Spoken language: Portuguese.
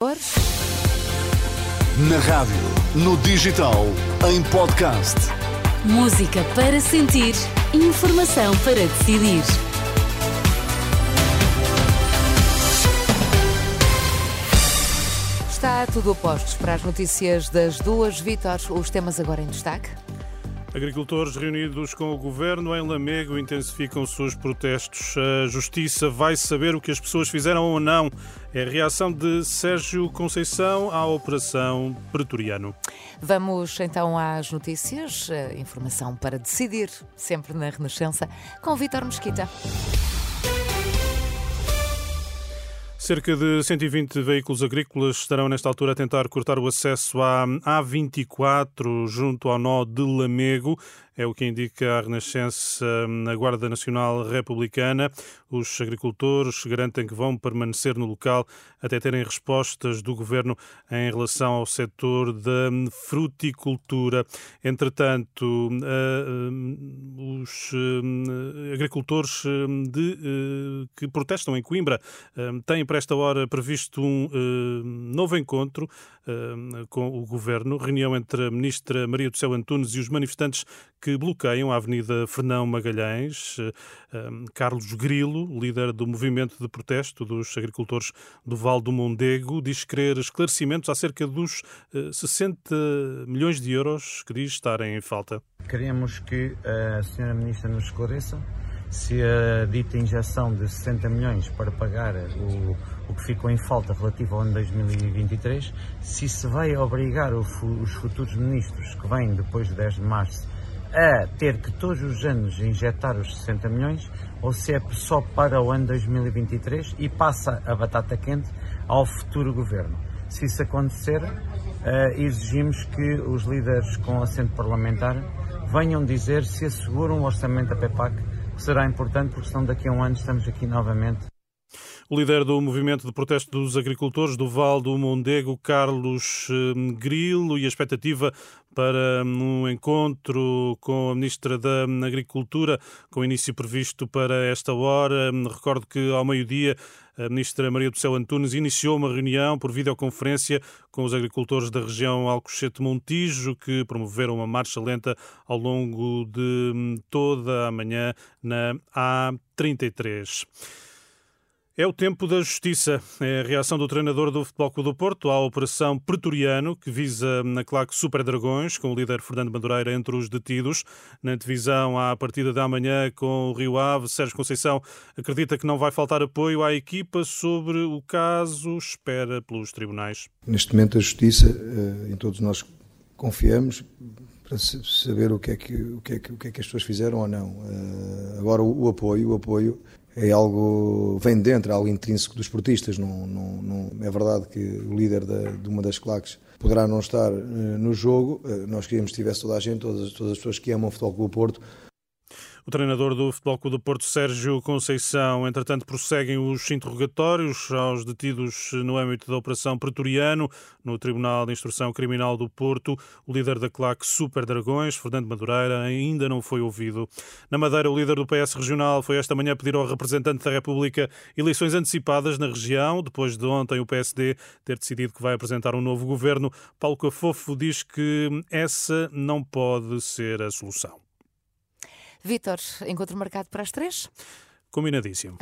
Na rádio, no digital, em podcast. Música para sentir, informação para decidir. Está tudo a postos para as notícias das duas Vítor. Os temas agora em destaque. Agricultores reunidos com o governo em Lamego intensificam os seus protestos. A justiça vai saber o que as pessoas fizeram ou não. É a reação de Sérgio Conceição à operação Pretoriano. Vamos então às notícias. Informação para decidir, sempre na Renascença, com Vítor Mesquita. Cerca de 120 veículos agrícolas estarão nesta altura a tentar cortar o acesso à A24 junto ao nó de Lamego. É o que indica a Renascença na Guarda Nacional Republicana. Os agricultores garantem que vão permanecer no local até terem respostas do governo em relação ao setor da fruticultura. Entretanto, os agricultores de, que protestam em Coimbra têm para esta hora previsto um novo encontro com o governo, reunião entre a ministra Maria do Céu Antunes e os manifestantes que bloqueiam a Avenida Fernão Magalhães. Carlos Grilo, líder do movimento de protesto dos agricultores do Val do Mondego, diz querer esclarecimentos acerca dos 60 milhões de euros que diz estarem em falta. Queremos que a senhora ministra nos esclareça se a dita injeção de 60 milhões para pagar o, o que ficou em falta relativo ao ano 2023, se se vai obrigar os futuros ministros que vêm depois de 10 de março a ter que todos os anos injetar os 60 milhões ou se é só para o ano 2023 e passa a batata quente ao futuro governo. Se isso acontecer, exigimos que os líderes com assento parlamentar venham dizer se asseguram o orçamento da PEPAC será importante porque senão daqui a um ano estamos aqui novamente. O líder do movimento de protesto dos agricultores do Val do Mondego, Carlos Grilo, e a expectativa para um encontro com a Ministra da Agricultura, com início previsto para esta hora. Recordo que ao meio-dia a Ministra Maria do Céu Antunes iniciou uma reunião por videoconferência com os agricultores da região Alcochete-Montijo, que promoveram uma marcha lenta ao longo de toda a manhã na A33. É o tempo da justiça. É a reação do treinador do Futebol Clube do Porto à operação Pretoriano, que visa na claque Super Dragões, com o líder Fernando Madureira entre os detidos. Na divisão à partida da manhã com o Rio Ave, Sérgio Conceição acredita que não vai faltar apoio à equipa sobre o caso, espera pelos tribunais. Neste momento a justiça, em todos nós confiamos, para saber o que é que, o que, é que, o que, é que as pessoas fizeram ou não. Agora o, o apoio, o apoio é algo vem de dentro, é algo intrínseco dos esportistas. Não, não, não, é verdade que o líder da, de uma das claques poderá não estar uh, no jogo. Uh, nós queríamos que tivesse toda a gente, todas, todas as pessoas que amam o Futebol Clube Porto, o treinador do Futebol Clube do Porto, Sérgio Conceição, entretanto, prosseguem os interrogatórios aos detidos no âmbito da Operação Pretoriano, no Tribunal de Instrução Criminal do Porto. O líder da claque Super Dragões, Fernando Madureira, ainda não foi ouvido. Na Madeira, o líder do PS Regional foi esta manhã pedir ao representante da República eleições antecipadas na região, depois de ontem o PSD ter decidido que vai apresentar um novo governo. Paulo Cafofo diz que essa não pode ser a solução. Vítor, encontro marcado para as três? Combinadíssimo.